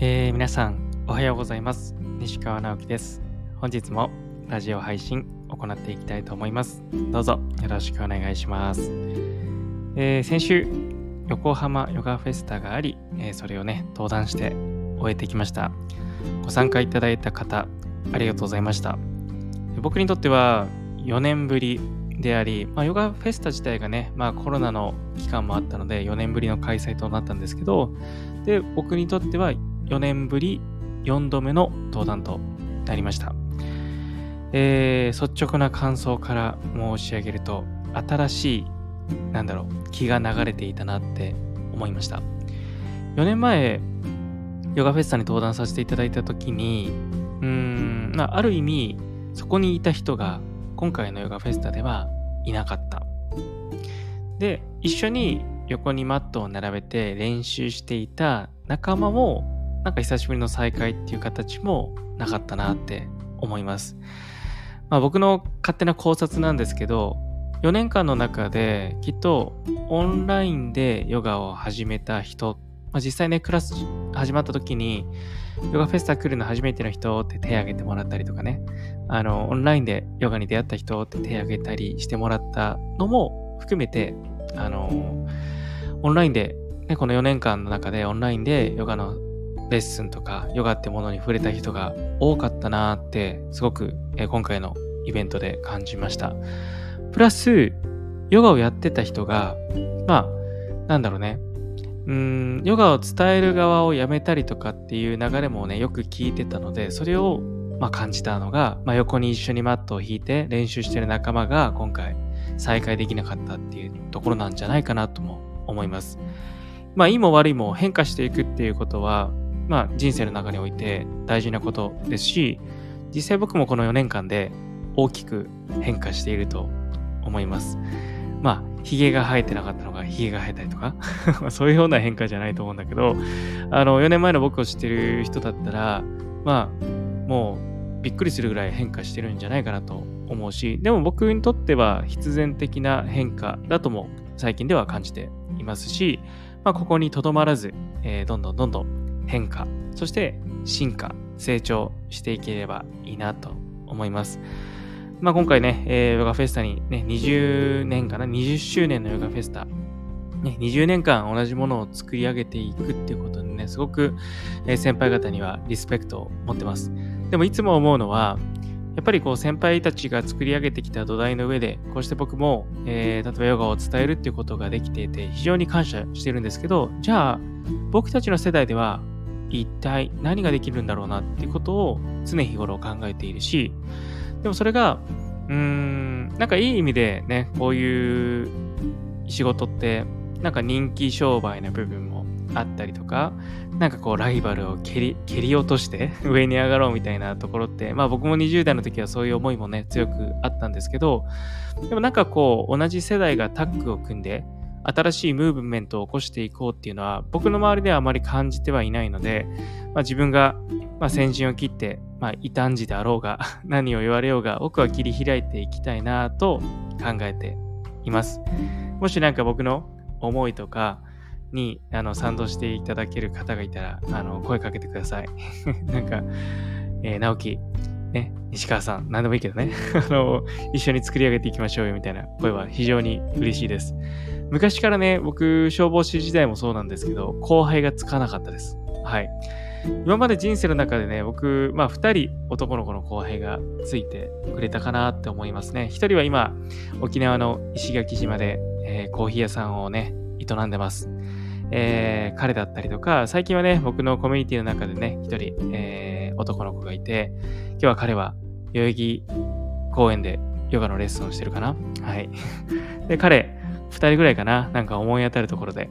えー、皆さんおはようございます。西川直樹です。本日もラジオ配信行っていきたいと思います。どうぞよろしくお願いします、えー、先週横浜ヨガフェスタがあり、えー、それをね登壇して終えてきました。ご参加いただいた方ありがとうございました。僕にとっては4年ぶりであり、まあ、ヨガフェスタ自体がね、まあ、コロナの期間もあったので4年ぶりの開催となったんですけどで僕にとっては4年ぶり4度目の登壇となりました。えー、率直な感想から申し上げると、新しい、なんだろう、気が流れていたなって思いました。4年前、ヨガフェスタに登壇させていただいたときに、うーん、まあ、ある意味、そこにいた人が今回のヨガフェスタではいなかった。で、一緒に横にマットを並べて練習していた仲間もなんか久しぶりの再会っていう形もなかったなって思います。まあ、僕の勝手な考察なんですけど、4年間の中できっとオンラインでヨガを始めた人、まあ、実際ね、クラス始まった時に、ヨガフェスタ来るの初めての人って手挙げてもらったりとかね、あの、オンラインでヨガに出会った人って手挙げたりしてもらったのも含めて、あの、オンラインで、ね、この4年間の中でオンラインでヨガのレッスンとかヨガってものに触れた人が多かったなって、すごく、え今回のイベントで感じました。プラス、ヨガをやってた人が、まあ、なんだろうね。うーん、ヨガを伝える側をやめたりとかっていう流れもね、よく聞いてたので、それを、まあ、感じたのが、まあ、横に一緒にマットを引いて練習してる仲間が今回再会できなかったっていうところなんじゃないかなとも思います。まあ、いいも悪いも変化していくっていうことは、まあ、人生の中において大事なことですし、実際僕もこの4年間で大きく変化していると思います。まあ、髭が生えてなかったのが髭が生えたりとか そういうような変化じゃないと思うんだけど、あの、4年前の僕を知ってる人だったら、まあ、もうびっくりするぐらい変化してるんじゃないかなと思うし、でも僕にとっては必然的な変化だとも最近では感じていますし、まあ、ここにとどまらず、えー、どんどんどんどん変化、そして進化、成長していければいいなと思います。まあ、今回ね、えー、ヨガフェスタにね、20年かな、20周年のヨガフェスタ、ね、20年間同じものを作り上げていくっていうことにね、すごく、先輩方にはリスペクトを持ってます。でもいつも思うのは、やっぱりこう先輩たちが作り上げてきた土台の上で、こうして僕も、えー、例えばヨガを伝えるっていうことができていて、非常に感謝してるんですけど、じゃあ、僕たちの世代では一体何ができるんだろうなっていうことを常日頃考えているし、でもそれが、うーん、なんかいい意味でね、こういう仕事って、なんか人気商売な部分もあったりとか、なんかこうライバルを蹴り蹴り落として 上に上がろうみたいなところって、まあ僕も20代の時はそういう思いもね、強くあったんですけど、でもなんかこう同じ世代がタッグを組んで、新しいムーブメントを起こしていこうっていうのは僕の周りではあまり感じてはいないので、まあ、自分が、まあ、先陣を切って、まあ、異端児であろうが 何を言われようが僕は切り開いていきたいなと考えています。もしなんか僕の思いとかにあの賛同していただける方がいたらあの声かけてください。なんか、えー、直樹、ね、西川さん、何でもいいけどね あの、一緒に作り上げていきましょうよみたいな声は非常に嬉しいです。昔からね、僕、消防士時代もそうなんですけど、後輩がつかなかったです。はい。今まで人生の中でね、僕、まあ、2人男の子の後輩がついてくれたかなって思いますね。1人は今、沖縄の石垣島で、えー、コーヒー屋さんをね、営んでます。えー、彼だったりとか、最近はね、僕のコミュニティの中でね、1人、えー、男の子がいて、今日は彼は代々木公園でヨガのレッスンをしてるかな。はい。で、彼、2人ぐらいかな、なんか思い当たるところで。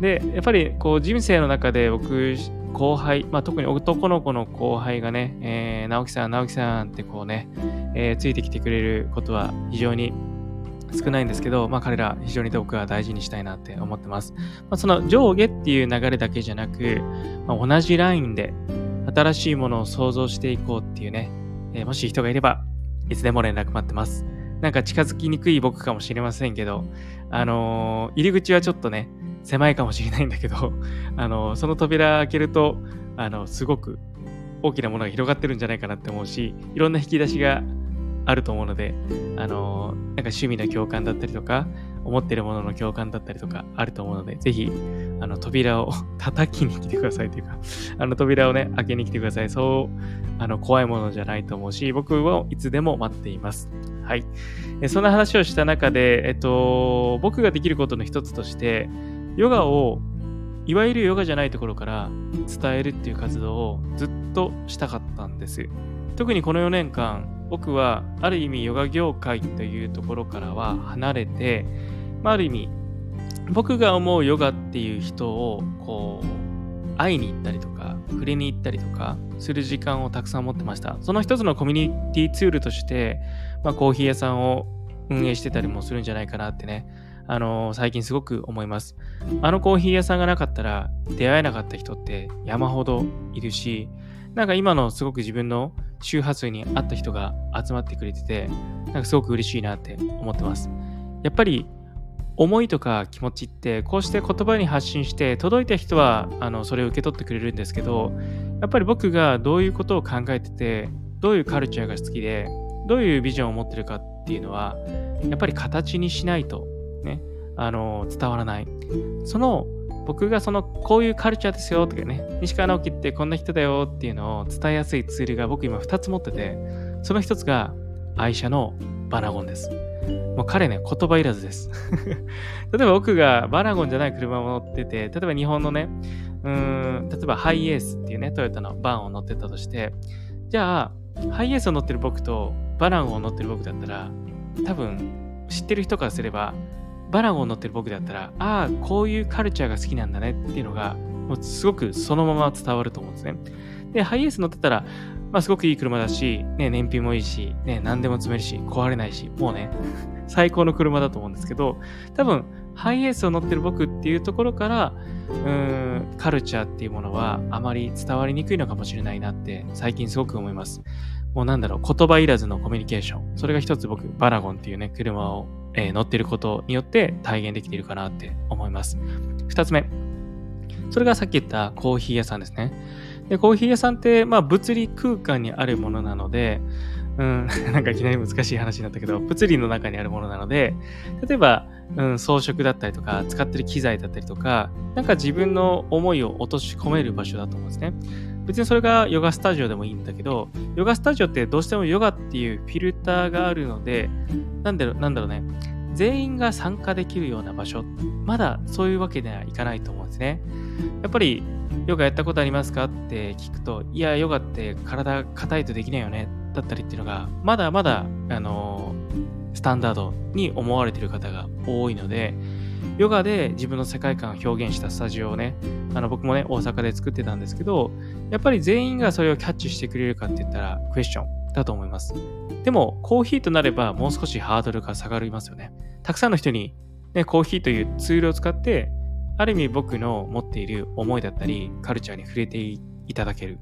で、やっぱりこう人生の中で僕、後輩、まあ、特に男の子の後輩がね、えー、直樹さん、直樹さんってこうね、えー、ついてきてくれることは非常に少ないんですけど、まあ、彼ら非常に僕は大事にしたいなって思ってます。まあ、その上下っていう流れだけじゃなく、まあ、同じラインで新しいものを想像していこうっていうね、えー、もし人がいればいつでも連絡待ってます。なんか近づきにくい僕かもしれませんけど、あのー、入り口はちょっとね、狭いかもしれないんだけど、あのー、その扉開けると、あの、すごく大きなものが広がってるんじゃないかなって思うし、いろんな引き出しがあると思うので、あの、なんか趣味の共感だったりとか、思ってるものの共感だったりとかあると思うので、ぜひ、あの、扉を 叩きに来てくださいというか、あの、扉をね、開けに来てください。そう、あの、怖いものじゃないと思うし、僕はいつでも待っています。はい。そんな話をした中で、えっと、僕ができることの一つとして、ヨガをいわゆるヨガじゃないところから伝えるっていう活動をずっとしたかったんです。特にこの4年間、僕はある意味ヨガ業界というところからは離れて、まあ、ある意味僕が思うヨガっていう人をこう会いに行ったりとか触れに行ったりとかする時間をたくさん持ってました。その一つのコミュニティツールとして、まあ、コーヒー屋さんを運営してたりもするんじゃないかなってね、あのー、最近すごく思います。あのコーヒー屋さんがなかったら出会えなかった人って山ほどいるし、なんか今のすごく自分の周波数に合った人が集まってくれてて、なんかすごく嬉しいなって思ってます。やっぱり思いとか気持ちってこうして言葉に発信して届いた人はあのそれを受け取ってくれるんですけどやっぱり僕がどういうことを考えててどういうカルチャーが好きでどういうビジョンを持ってるかっていうのはやっぱり形にしないとねあの伝わらないその僕がそのこういうカルチャーですよとかね、西川直樹ってこんな人だよっていうのを伝えやすいツールが僕今2つ持ってて、その1つが愛車のバナゴンです。もう彼ね、言葉いらずです。例えば僕がバナゴンじゃない車を乗ってて、例えば日本のね、うーん、例えばハイエースっていうね、トヨタのバンを乗ってたとして、じゃあ、ハイエースを乗ってる僕とバナゴンを乗ってる僕だったら、多分知ってる人からすれば、バラゴン乗ってる僕だったら、ああ、こういうカルチャーが好きなんだねっていうのが、もうすごくそのまま伝わると思うんですね。で、ハイエース乗ってたら、まあ、すごくいい車だし、ね、燃費もいいし、ね、何でも積めるし、壊れないし、もうね、最高の車だと思うんですけど、多分、ハイエースを乗ってる僕っていうところから、うーん、カルチャーっていうものはあまり伝わりにくいのかもしれないなって最近すごく思います。もうなんだろう、言葉いらずのコミュニケーション。それが一つ僕、バラゴンっていうね、車をえー、乗ってることによって体現できているかなって思います。二つ目。それがさっき言ったコーヒー屋さんですね。でコーヒー屋さんって、まあ、物理空間にあるものなので、うん、なんかいきなり難しい話になったけど、物理の中にあるものなので、例えば、うん、装飾だったりとか、使ってる機材だったりとか、なんか自分の思いを落とし込める場所だと思うんですね。別にそれがヨガスタジオでもいいんだけど、ヨガスタジオってどうしてもヨガっていうフィルターがあるので、なんだろう、なんだろうね。全員が参加できるような場所、まだそういうわけではいかないと思うんですね。やっぱり、ヨガやったことありますか？って聞くと、いや、ヨガって体硬いとできないよね、だったりっていうのが、まだまだ、あのスタンダードに思われている方が多いので、ヨガで自分の世界観を表現したスタジオをね、あの僕もね、大阪で作ってたんですけど、やっぱり全員がそれをキャッチしてくれるかって言ったら、クエスチョンだと思います。でも、コーヒーとなればもう少しハードルが下がりますよね。たくさんの人に、ね、コーヒーというツールを使って、ある意味僕の持っている思いだったり、カルチャーに触れていただける。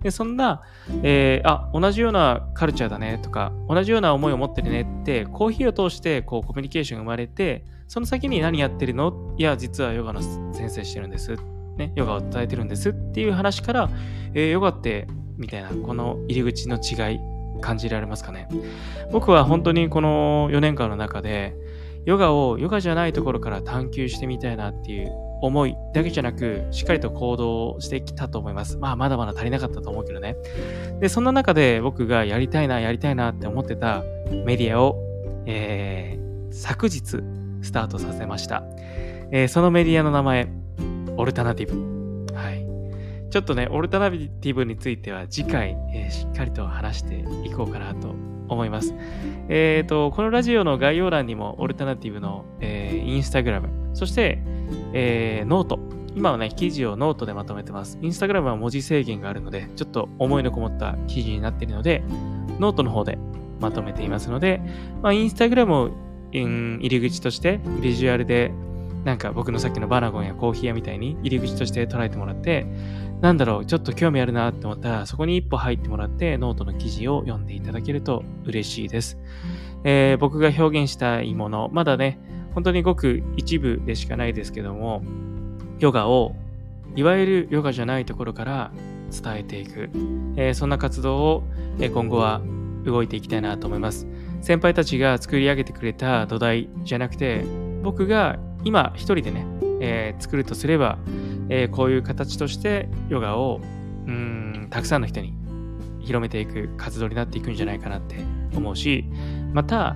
で、そんな、えー、あ、同じようなカルチャーだねとか、同じような思いを持ってるねって、コーヒーを通してこうコミュニケーションが生まれて、その先に何やってるの？いや、実はヨガの先生してるんです。ね、ヨガを伝えてるんですっていう話から、えー、ヨガって、みたいな、この入り口の違い、感じられますかね？僕は本当にこの4年間の中で、ヨガをヨガじゃないところから探求してみたいなっていう思いだけじゃなく、しっかりと行動してきたと思います。まあ、まだまだ足りなかったと思うけどね。で、そんな中で僕がやりたいな、やりたいなって思ってたメディアを、えー、昨日スタートさせました。えー、そのメディアの名前、オルタナティブ。はい。ちょっとね、オルタナティブについては次回、えー、しっかりと話していこうかなと思います。えっ、ー、と、このラジオの概要欄にもオルタナティブの、えー、インスタグラム、そして、えー、ノート。今はね、記事をノートでまとめてます。インスタグラムは文字制限があるので、ちょっと思いのこもった記事になっているので、ノートの方でまとめていますので、まあ、インスタグラムを入り口としてビジュアルでなんか僕のさっきのバナゴンやコーヒー屋みたいに入り口として捉えてもらって、なんだろう、ちょっと興味あるなって思ったら、そこに一歩入ってもらって、ノートの記事を読んでいただけると嬉しいです。えー、僕が表現したいもの、まだね、本当にごく一部でしかないですけども、ヨガをいわゆるヨガじゃないところから伝えていく、えー、そんな活動を今後は動いていきたいなと思います。先輩たちが作り上げてくれた土台じゃなくて、僕が今一人でね、えー、作るとすれば、えー、こういう形としてヨガをうんたくさんの人に広めていく活動になっていくんじゃないかなって思うし、また、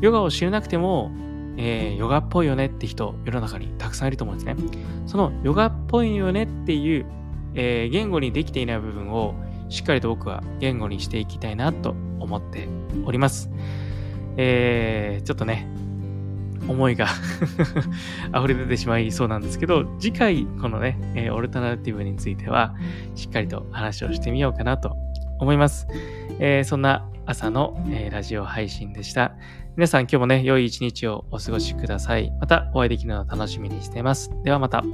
ヨガを知らなくても、えー、ヨガっぽいよねって人、世の中にたくさんいると思うんですね。そのヨガっぽいよねっていう、えー、言語にできていない部分をしっかりと僕は言語にしていきたいなと思っております。えー、ちょっとね、思いが 溢れ出てしまいそうなんですけど、次回このね、えー、オルタナティブについてはしっかりと話をしてみようかなと思います。えー、そんな朝の、えー、ラジオ配信でした。皆さん今日もね、良い一日をお過ごしください。またお会いできるのを楽しみにしています。ではまた。